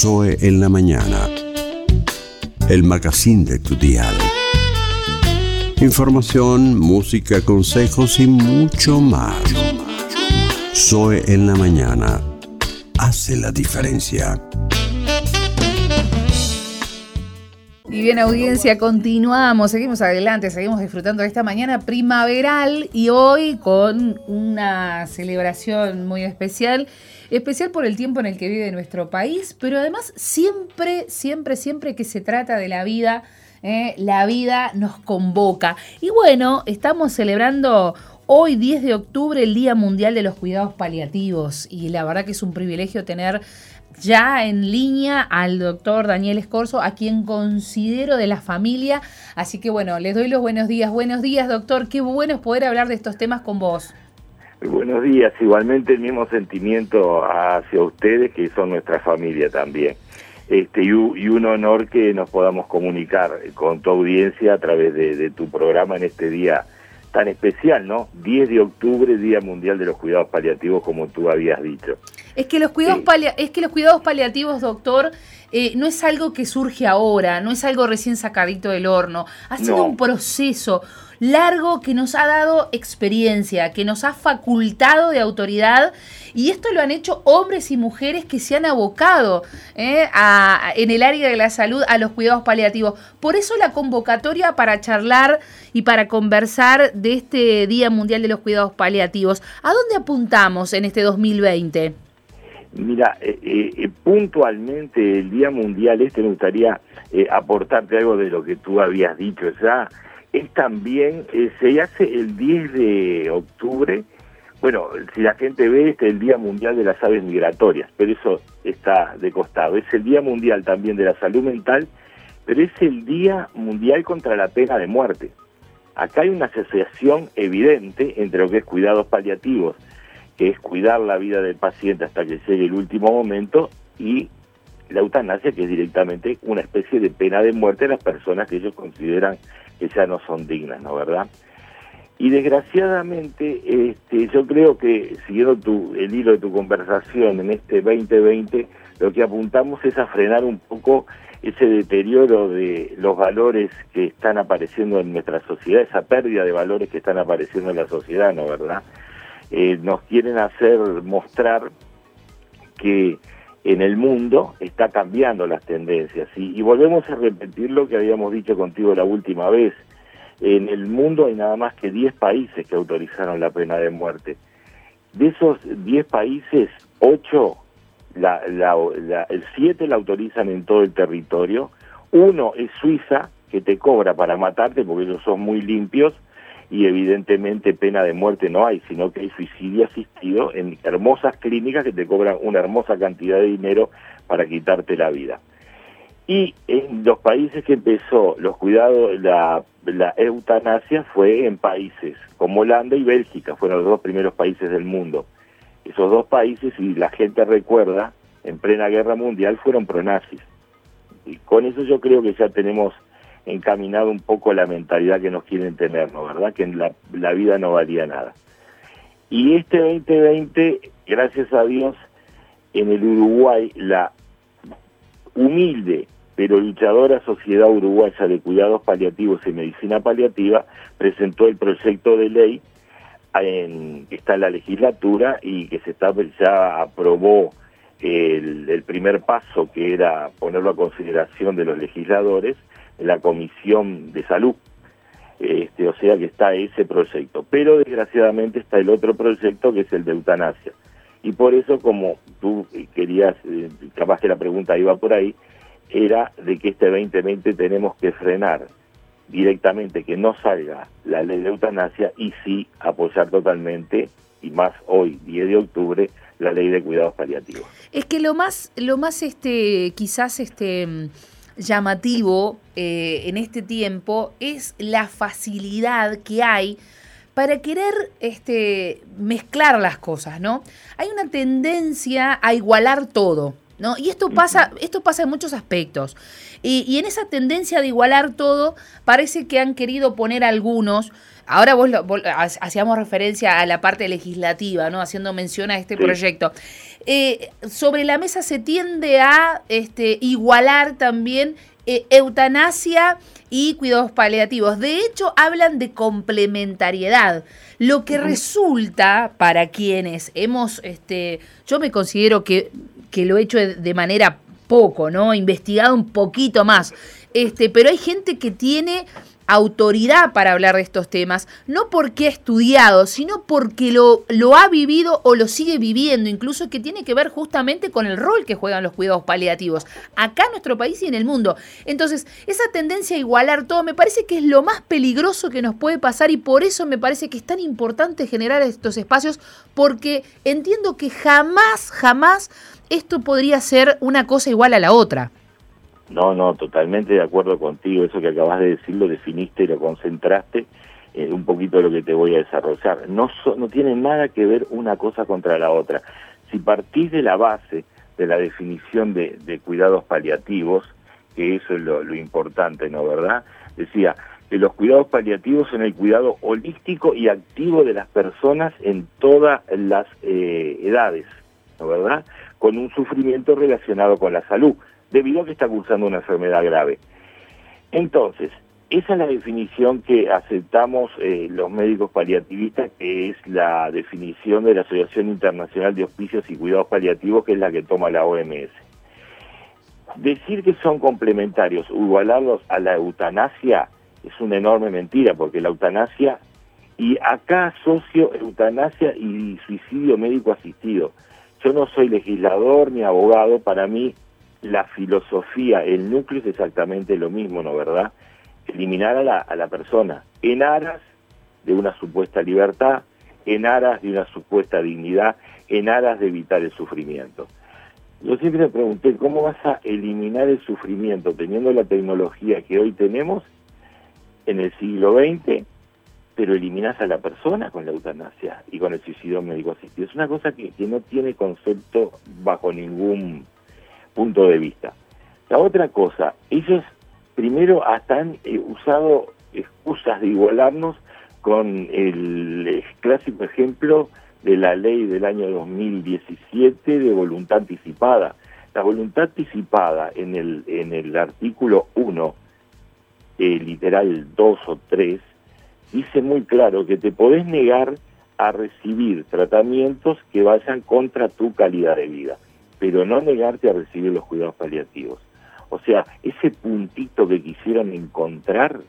Zoe en la mañana. El magazine de tu dial. Información, música, consejos y mucho más. Zoe en la mañana. Hace la diferencia. Bien, audiencia, continuamos, seguimos adelante, seguimos disfrutando de esta mañana primaveral y hoy con una celebración muy especial, especial por el tiempo en el que vive nuestro país, pero además siempre, siempre, siempre que se trata de la vida, eh, la vida nos convoca. Y bueno, estamos celebrando Hoy, 10 de octubre, el Día Mundial de los Cuidados Paliativos. Y la verdad que es un privilegio tener ya en línea al doctor Daniel Escorzo, a quien considero de la familia. Así que bueno, les doy los buenos días. Buenos días, doctor. Qué bueno es poder hablar de estos temas con vos. Buenos días. Igualmente el mismo sentimiento hacia ustedes, que son nuestra familia también. Este, y, un honor que nos podamos comunicar con tu audiencia a través de tu programa en este día tan especial, ¿no? 10 de octubre, Día Mundial de los Cuidados Paliativos, como tú habías dicho. Es que los cuidados, es que los cuidados paliativos, doctor, eh, no es algo que surge ahora, no es algo recién sacadito del horno. Ha sido un proceso largo que nos ha dado experiencia, que nos ha facultado de autoridad y esto lo han hecho hombres y mujeres que se han abocado eh, en el área de la salud a los cuidados paliativos. Por eso la convocatoria para charlar y para conversar de este Día Mundial de los Cuidados Paliativos. ¿A dónde apuntamos en este 2020? Mira, eh, eh, puntualmente el Día Mundial este me gustaría aportarte algo de lo que tú habías dicho ya es también, eh, se hace el 10 de octubre, bueno, si la gente ve, este es el Día Mundial de las Aves Migratorias, pero eso está de costado. Es el Día Mundial también de la Salud Mental, pero es el Día Mundial contra la Pena de Muerte. Acá hay una asociación evidente entre lo que es cuidados paliativos, es cuidar la vida del paciente hasta que llegue el último momento, y la eutanasia, que es directamente una especie de pena de muerte a las personas que ellos consideran que ya no son dignas, ¿no verdad? Y desgraciadamente, este, yo creo que siguiendo tu, el hilo de tu conversación en este 2020, lo que apuntamos es a frenar un poco ese deterioro de los valores que están apareciendo en nuestra sociedad, esa pérdida de valores que están apareciendo en la sociedad, ¿no verdad? Eh, nos quieren hacer mostrar que en el mundo está cambiando las tendencias. Y, volvemos a repetir lo que habíamos dicho contigo la última vez. En el mundo hay nada más que 10 países que autorizaron la pena de muerte. De esos 10 países, 8, la, el 7 la autorizan en todo el territorio. Uno es Suiza, que te cobra para matarte porque ellos son muy limpios y evidentemente pena de muerte no hay, sino que hay suicidio asistido en hermosas clínicas que te cobran una hermosa cantidad de dinero para quitarte la vida. Y en los países que empezó los cuidados, la, la eutanasia fue en países como Holanda y Bélgica, fueron los dos primeros países del mundo. Esos dos países, y la gente recuerda, en plena guerra mundial fueron pronazis. Y con eso yo creo que ya tenemos encaminado un poco la mentalidad que nos quieren tener, ¿no? ¿Verdad? Que la, la vida no valía nada. Y este 2020, gracias a Dios, en el Uruguay, la humilde pero luchadora Sociedad Uruguaya de Cuidados Paliativos y Medicina Paliativa presentó el proyecto de ley en, que está en la legislatura y que se está ya aprobó el primer paso que era ponerlo a consideración de los legisladores la Comisión de Salud. Este, o sea que está ese proyecto. Pero desgraciadamente está el otro proyecto que es el de eutanasia. Y por eso, como tú querías, eh, capaz que la pregunta iba por ahí, era de que este 2020 tenemos que frenar directamente que no salga la ley de eutanasia y sí apoyar totalmente, y más hoy, 10 de octubre, la ley de cuidados paliativos. Es que lo más, lo más este, quizás este llamativo eh, en este tiempo es la facilidad que hay para querer este, mezclar las cosas, ¿no? Hay una tendencia a igualar todo. ¿No? Y esto pasa, esto pasa en muchos aspectos. Y, en esa tendencia de igualar todo, parece que han querido poner algunos. Ahora vos, hacíamos referencia a la parte legislativa, ¿no? Haciendo mención a este proyecto. Eh, sobre la mesa se tiende a este, igualar también eh, eutanasia y cuidados paliativos. De hecho, hablan de complementariedad. Lo que resulta para quienes hemos, este, yo me considero que, que lo he hecho de manera poco, ¿no? Investigado un poquito más. Este, pero hay gente que tiene autoridad para hablar de estos temas, no porque ha estudiado, sino porque lo, lo ha vivido o lo sigue viviendo, incluso que tiene que ver justamente con el rol que juegan los cuidados paliativos, acá en nuestro país y en el mundo. Entonces, esa tendencia a igualar todo me parece que es lo más peligroso que nos puede pasar y por eso me parece que es tan importante generar estos espacios, porque entiendo que jamás, jamás esto podría ser una cosa igual a la otra. No, no, totalmente de acuerdo contigo. Eso que acabas de decir lo definiste y lo concentraste. Un poquito de lo que te voy a desarrollar. No, no tiene nada que ver una cosa contra la otra. Si partís de la base de la definición de, cuidados paliativos, que eso es lo, importante, ¿no? ¿Verdad? Decía que los cuidados paliativos son el cuidado holístico y activo de las personas en todas las eh, edades, ¿no? ¿Verdad? Con un sufrimiento relacionado con la salud debido a que está cursando una enfermedad grave. Entonces, esa es la definición que aceptamos eh, los médicos paliativistas, que es la definición de la Asociación Internacional de Hospicios y Cuidados Paliativos, que es la que toma la OMS. Decir que son complementarios, igualarlos a la eutanasia, es una enorme mentira, porque la eutanasia, y acá asocio eutanasia y suicidio médico asistido. Yo no soy legislador ni abogado, para mí la filosofía, el núcleo es exactamente lo mismo, ¿no verdad? Eliminar a la, a la persona en aras de una supuesta libertad, en aras de una supuesta dignidad, en aras de evitar el sufrimiento. Yo siempre me pregunté, ¿cómo vas a eliminar el sufrimiento teniendo la tecnología que hoy tenemos en el siglo XX, pero eliminas a la persona con la eutanasia y con el suicidio médico asistido? Es una cosa que, que no tiene concepto bajo ningún punto de vista. La otra cosa, ellos primero hasta han eh, usado excusas de igualarnos con el clásico ejemplo de la ley del año 2017 de voluntad anticipada. La voluntad anticipada en el, en el artículo 1, eh, literal 2 o 3, dice muy claro que te podés negar a recibir tratamientos que vayan contra tu calidad de vida pero no negarte a recibir los cuidados paliativos. O sea, ese puntito que quisieron encontrar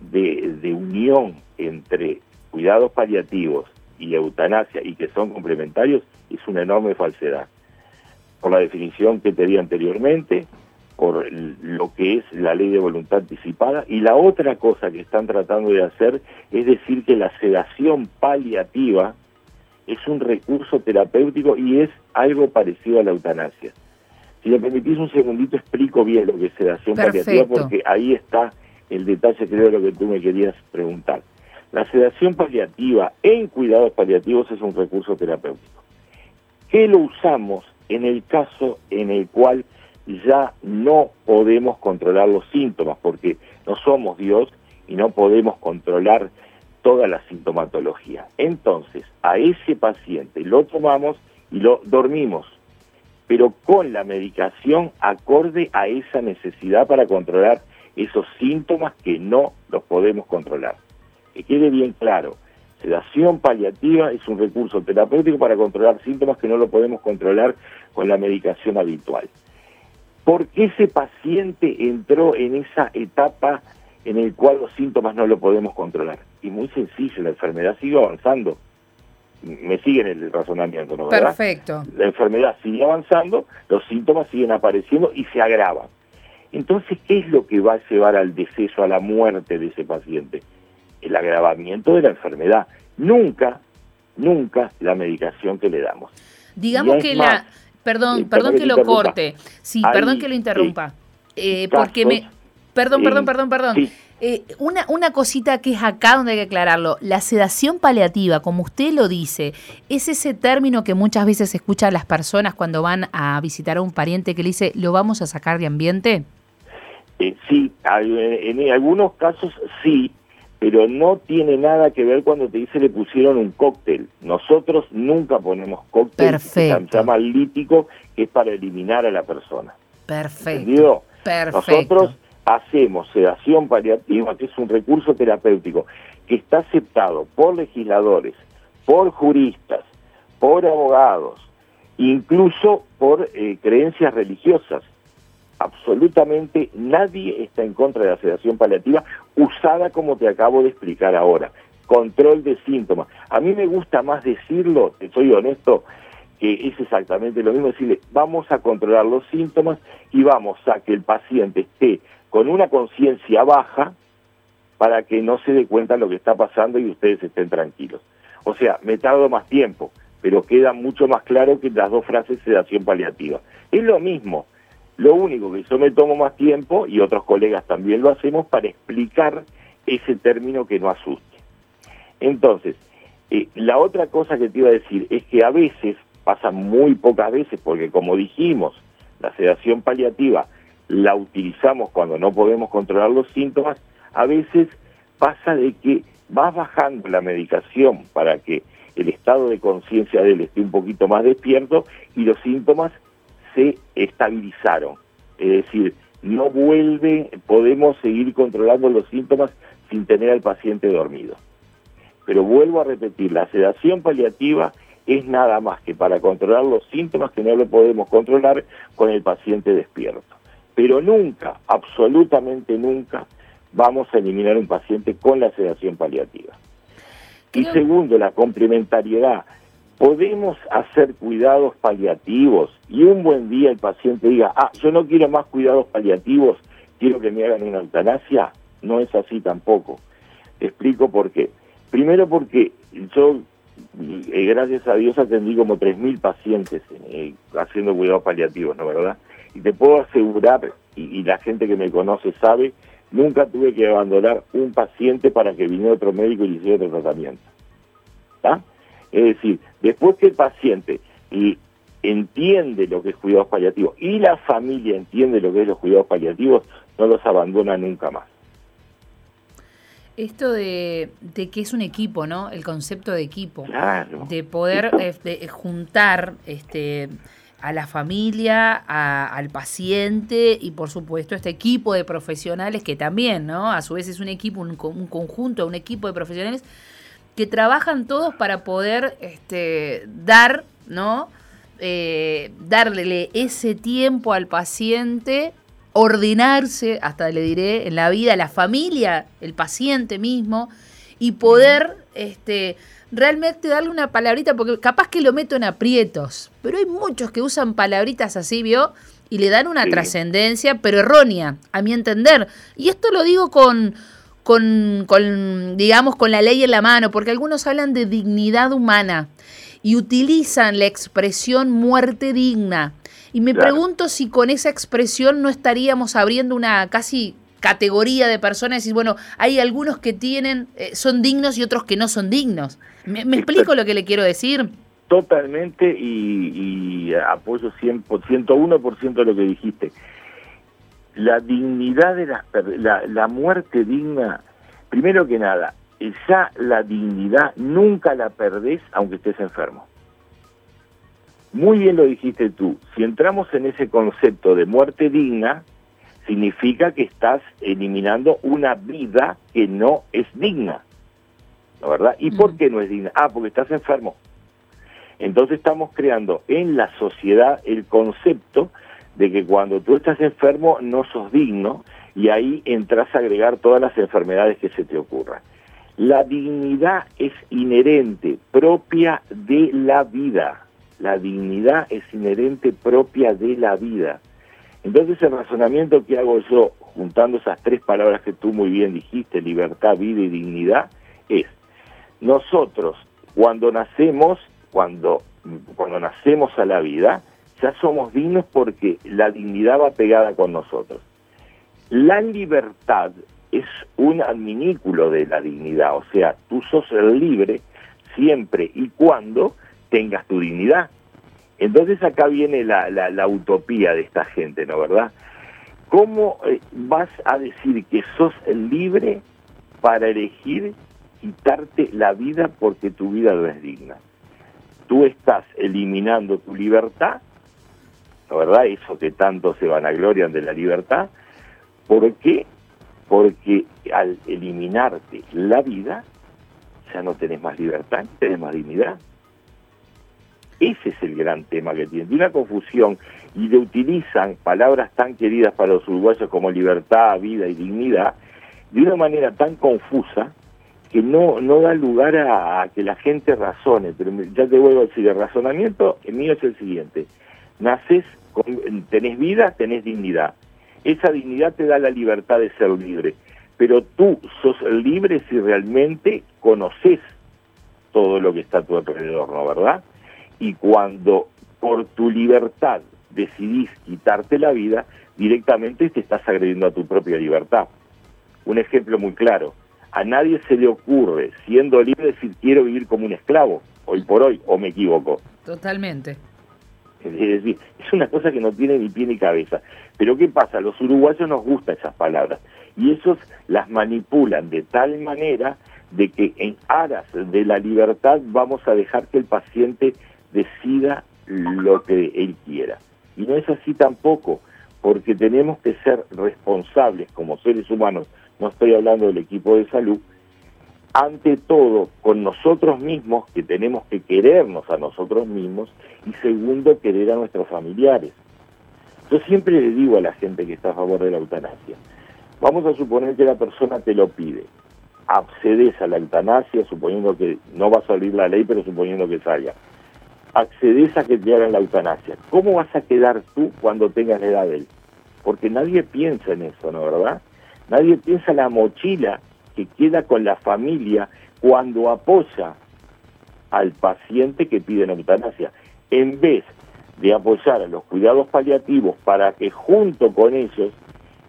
de, unión entre cuidados paliativos y eutanasia y que son complementarios es una enorme falsedad. Por la definición que te di anteriormente, por lo que es la ley de voluntad anticipada, y la otra cosa que están tratando de hacer es decir que la sedación paliativa es un recurso terapéutico y es algo parecido a la eutanasia. Si me permitís un segundito, explico bien lo que es sedación paliativa, porque ahí está el detalle, creo, de lo que tú me querías preguntar. La sedación paliativa en cuidados paliativos es un recurso terapéutico. ¿Qué lo usamos en el caso en el cual ya no podemos controlar los síntomas? Porque no somos Dios y no podemos controlar toda la sintomatología. Entonces, a ese paciente lo tomamos y lo dormimos, pero con la medicación acorde a esa necesidad para controlar esos síntomas que no los podemos controlar. Que quede bien claro, sedación paliativa es un recurso terapéutico para controlar síntomas que no lo podemos controlar con la medicación habitual. ¿Por qué ese paciente entró en esa etapa en el cual los síntomas no lo podemos controlar? Y muy sencillo, la enfermedad sigue avanzando. Me siguen el razonamiento, ¿no? Perfecto. La enfermedad sigue avanzando, los síntomas siguen apareciendo y se agravan. Entonces, ¿qué es lo que va a llevar al deceso, a la muerte de ese paciente? El agravamiento de la enfermedad. Nunca, nunca la medicación que le damos. Digamos que la... Perdón, eh, perdón que, lo corte. Sí, perdón que lo interrumpa. Eh, porque me... Perdón, perdón, perdón, perdón. Eh, una, una cosita que es acá donde hay que aclararlo. La sedación paliativa, como usted lo dice, es ese término que muchas veces escuchan las personas cuando van a visitar a un pariente que le dice, ¿lo vamos a sacar de ambiente? Eh, sí, en algunos casos sí, pero no tiene nada que ver cuando te dice le pusieron un cóctel. Nosotros nunca ponemos cóctel, Perfecto. se llama lítico, que es para eliminar a la persona. Perfecto. Perfecto. Nosotros hacemos sedación paliativa, que es un recurso terapéutico que está aceptado por legisladores, por juristas, por abogados, incluso por eh, creencias religiosas. Absolutamente nadie está en contra de la sedación paliativa usada como te acabo de explicar ahora. Control de síntomas. A mí me gusta más decirlo, soy honesto, que es exactamente lo mismo, decirle, vamos a controlar los síntomas y vamos a que el paciente esté con una conciencia baja para que no se dé cuenta lo que está pasando y ustedes estén tranquilos. O sea, me tardo más tiempo, pero queda mucho más claro que las dos frases sedación paliativa. Es lo mismo, lo único que yo me tomo más tiempo, y otros colegas también lo hacemos, para explicar ese término que no asuste. Entonces, eh, la otra cosa que te iba a decir es que a veces, pasa muy pocas veces, porque como dijimos, la sedación paliativa la utilizamos cuando no podemos controlar los síntomas, a veces pasa de que vas bajando la medicación para que el estado de conciencia de él esté un poquito más despierto y los síntomas se estabilizaron. Es decir, no vuelve, podemos seguir controlando los síntomas sin tener al paciente dormido. Pero vuelvo a repetir, la sedación paliativa es nada más que para controlar los síntomas que no lo podemos controlar con el paciente despierto pero nunca, absolutamente nunca, vamos a eliminar un paciente con la sedación paliativa. Y segundo, la complementariedad. Podemos hacer cuidados paliativos y un buen día el paciente diga, ah, yo no quiero más cuidados paliativos, quiero que me hagan una eutanasia. No es así tampoco. Te explico por qué. Primero porque yo, eh, gracias a Dios, atendí como 3.000 pacientes eh, haciendo cuidados paliativos, ¿no verdad? Y te puedo asegurar, y, la gente que me conoce sabe, nunca tuve que abandonar un paciente para que viniera otro médico y le hiciera otro tratamiento. Es decir, después que el paciente y entiende lo que es cuidados paliativos y la familia entiende lo que es los cuidados paliativos, no los abandona nunca más. Esto de, que es un equipo, ¿no? El concepto de equipo. De poder eh, juntar este, a la familia, al paciente y por supuesto este equipo de profesionales que también, ¿no? A su vez es un equipo, un, conjunto, un equipo de profesionales que trabajan todos para poder este, dar, ¿no? Eh, darle ese tiempo al paciente, ordenarse, hasta le diré, en la vida, la familia, el paciente mismo, y poder este, realmente darle una palabrita, porque capaz que lo meto en aprietos, pero hay muchos que usan palabritas así, ¿vio? Y le dan una trascendencia, pero errónea, a mi entender. Y esto lo digo con, con, con, digamos, con la ley en la mano, porque algunos hablan de dignidad humana y utilizan la expresión muerte digna. Y me pregunto si con esa expresión no estaríamos abriendo una casi categoría de personas y bueno, hay algunos que tienen, eh, son dignos y otros que no son dignos. ¿Me, explico lo que le quiero decir? Totalmente y, y apoyo 100, 101% de lo que dijiste. La dignidad de las la, la muerte digna, primero que nada, ya la dignidad nunca la perdés aunque estés enfermo. Muy bien lo dijiste tú, si entramos en ese concepto de muerte digna, significa que estás eliminando una vida que no es digna. ¿No verdad? ¿Y por qué no es digna? Ah, porque estás enfermo. Entonces estamos creando en la sociedad el concepto de que cuando tú estás enfermo no sos digno y ahí entras a agregar todas las enfermedades que se te ocurran. La dignidad es inherente, propia de la vida. La dignidad es inherente propia de la vida. Entonces el razonamiento que hago yo, juntando esas tres palabras que tú muy bien dijiste, libertad, vida y dignidad, es, nosotros cuando nacemos, cuando, cuando nacemos a la vida, ya somos dignos porque la dignidad va pegada con nosotros. La libertad es un adminículo de la dignidad, o sea, tú sos el libre siempre y cuando tengas tu dignidad. Entonces acá viene la, utopía de esta gente, ¿no verdad? ¿Cómo eh, vas a decir que sos libre para elegir quitarte la vida porque tu vida no es digna? Tú estás eliminando tu libertad, ¿no verdad? Eso que tanto se vanaglorian de la libertad. ¿Por qué? Porque al eliminarte la vida, ya no tenés más libertad, tenés más dignidad. Ese es el gran tema que tienen. De una confusión y le utilizan palabras tan queridas para los uruguayos como libertad, vida y dignidad de una manera tan confusa que no, no da lugar a, que la gente razone. Pero ya te vuelvo a decir, el razonamiento mío es el siguiente. Naces, tenés vida, tenés dignidad. Esa dignidad te da la libertad de ser libre. Pero tú sos libre si realmente conoces todo lo que está a tu alrededor, ¿no? ¿Verdad? Y cuando por tu libertad decidís quitarte la vida, directamente te estás agrediendo a tu propia libertad. Un ejemplo muy claro, a nadie se le ocurre, siendo libre, decir quiero vivir como un esclavo, hoy por hoy, o me equivoco. Totalmente. Es decir, es una cosa que no tiene ni pie ni cabeza. Pero ¿qué pasa? Los uruguayos nos gustan esas palabras y esos las manipulan de tal manera de que en aras de la libertad vamos a dejar que el paciente decida lo que él quiera. Y no es así tampoco, porque tenemos que ser responsables como seres humanos, no estoy hablando del equipo de salud, ante todo con nosotros mismos, que tenemos que querernos a nosotros mismos, y segundo, querer a nuestros familiares. Yo siempre le digo a la gente que está a favor de la eutanasia, vamos a suponer que la persona te lo pide, accedes a la eutanasia, suponiendo que no va a salir la ley, pero suponiendo que salga accedes a que te hagan la eutanasia. ¿Cómo vas a quedar tú cuando tengas la edad de él? Porque nadie piensa en eso, ¿no verdad? Nadie piensa en la mochila que queda con la familia cuando apoya al paciente que pide la eutanasia. En vez de apoyar a los cuidados paliativos para que junto con ellos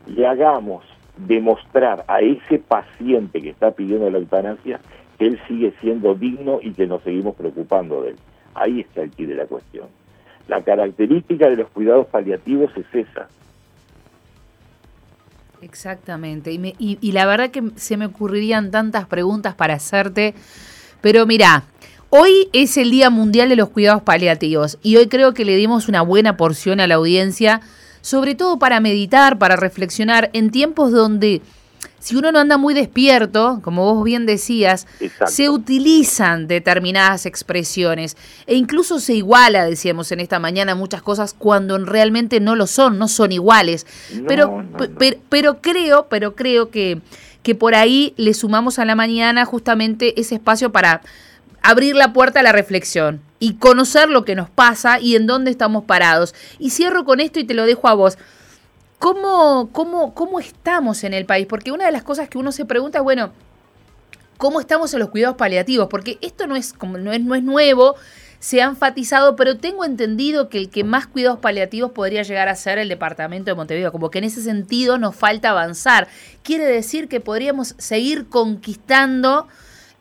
le hagamos demostrar a ese paciente que está pidiendo la eutanasia que él sigue siendo digno y que nos seguimos preocupando de él. Ahí está el quid de la cuestión. La característica de los cuidados paliativos es esa. Exactamente. Y, y, la verdad que se me ocurrirían tantas preguntas para hacerte. Pero mira, hoy es el Día Mundial de los Cuidados Paliativos y hoy creo que le dimos una buena porción a la audiencia, sobre todo para meditar, para reflexionar en tiempos donde si uno no anda muy despierto, como vos bien decías, se utilizan determinadas expresiones e incluso se iguala, decíamos en esta mañana, muchas cosas cuando realmente no lo son, no son iguales. pero, pero, creo, pero creo que, que por ahí le sumamos a la mañana justamente ese espacio para abrir la puerta a la reflexión y conocer lo que nos pasa y en dónde estamos parados. Y cierro con esto y te lo dejo a vos. ¿Cómo, cómo, ¿Cómo estamos en el país? Porque una de las cosas que uno se pregunta es, bueno, ¿cómo estamos en los cuidados paliativos? Porque esto no es, no es, no es nuevo, se ha enfatizado, pero tengo entendido que el que más cuidados paliativos podría llegar a ser el departamento de Montevideo, como que en ese sentido nos falta avanzar. Quiere decir que podríamos seguir conquistando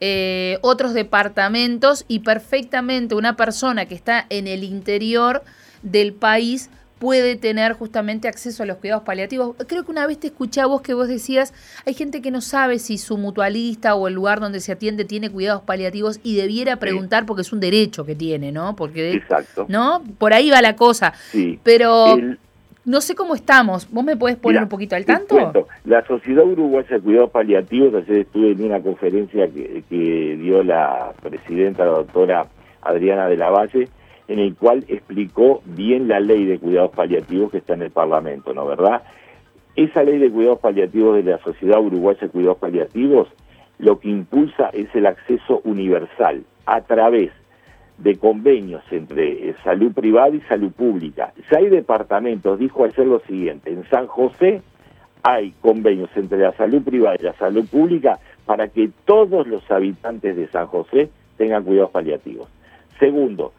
eh, otros departamentos y perfectamente una persona que está en el interior del país puede tener justamente acceso a los cuidados paliativos. Creo que una vez te escuché a vos que vos decías, hay gente que no sabe si su mutualista o el lugar donde se atiende tiene cuidados paliativos y debiera preguntar porque es un derecho que tiene, ¿no? Porque Exacto. ¿no? Por ahí va la cosa. Sí. Pero no sé cómo estamos. ¿Vos me podés poner un poquito al tanto? La Sociedad Uruguaya de Cuidados Paliativos, ayer estuve en una conferencia que, que dio la presidenta, la doctora Adriana de la Valle, en el cual explicó bien la ley de cuidados paliativos que está en el Parlamento, ¿no verdad? Esa ley de cuidados paliativos de la Sociedad Uruguaya de Cuidados Paliativos lo que impulsa es el acceso universal a través de convenios entre eh, salud privada y salud pública. Ya hay departamentos, dijo ayer lo siguiente, en San José hay convenios entre la salud privada y la salud pública para que todos los habitantes de San José tengan cuidados paliativos. Segundo,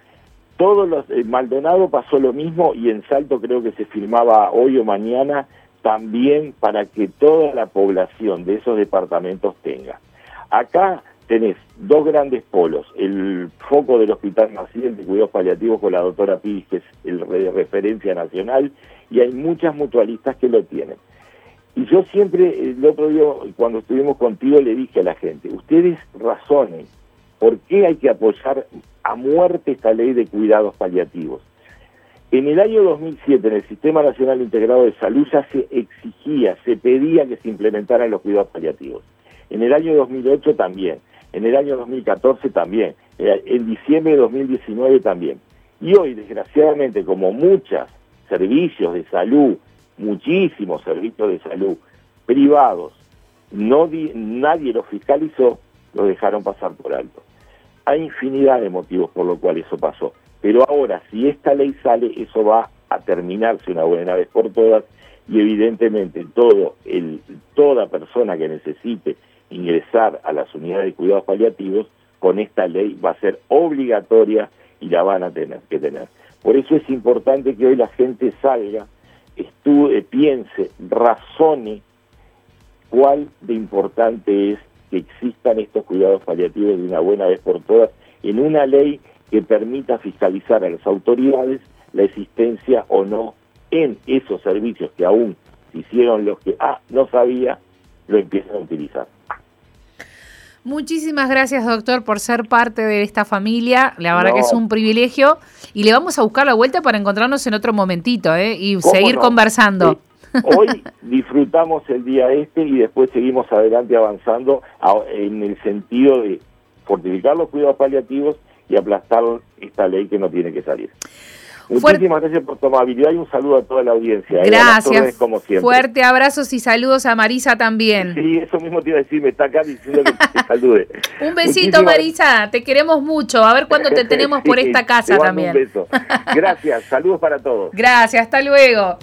todos los, en Maldonado pasó lo mismo y en Salto creo que se firmaba hoy o mañana también para que toda la población de esos departamentos tenga. Acá tenés dos grandes polos, el foco del Hospital Maciel de Cuidados Paliativos con la doctora Pires, que es el referencia nacional, y hay muchas mutualistas que lo tienen. Y yo siempre, el otro día, cuando estuvimos contigo, le dije a la gente, ustedes razonen, ¿por qué hay que apoyar a muerte esta ley de cuidados paliativos? En el año 2007, en el Sistema Nacional Integrado de Salud, ya se exigía, se pedía que se implementaran los cuidados paliativos. En el año 2008 también en el año 2014 también, eh, en diciembre de 2019 también. Y hoy, desgraciadamente, como muchos servicios de salud, muchísimos servicios de salud privados, no nadie los fiscalizó, lo dejaron pasar por alto. Hay infinidad de motivos por los cuales eso pasó. Pero ahora, si esta ley sale, eso va a terminarse una buena vez por todas y evidentemente todo el, toda persona que necesite ingresar a las unidades de cuidados paliativos, con esta ley va a ser obligatoria y la van a tener que tener. Por eso es importante que hoy la gente salga, estudie, piense, razone cuál de importante es que existan estos cuidados paliativos de una buena vez por todas en una ley que permita fiscalizar a las autoridades la existencia o no en esos servicios que aún se hicieron los que, ah, no sabía, lo empiezan a utilizar. Muchísimas gracias, doctor, por ser parte de esta familia. La verdad que es un privilegio. Y le vamos a buscar la vuelta para encontrarnos en otro momentito ¿eh? y seguir conversando. Hoy disfrutamos el día este y después seguimos adelante avanzando en el sentido de fortificar los cuidados paliativos y aplastar esta ley que no tiene que salir. Muchísimas gracias por tu amabilidad y un saludo a toda la audiencia. ¿eh? Gracias. como siempre. Fuerte abrazos y saludos a Marisa también. Sí, eso mismo te iba a decir, me está acá diciendo que te salude. un besito, Marisa, te queremos mucho. A ver cuándo te tenemos por esta casa también. Un beso. Gracias, saludos para todos. Gracias, hasta luego.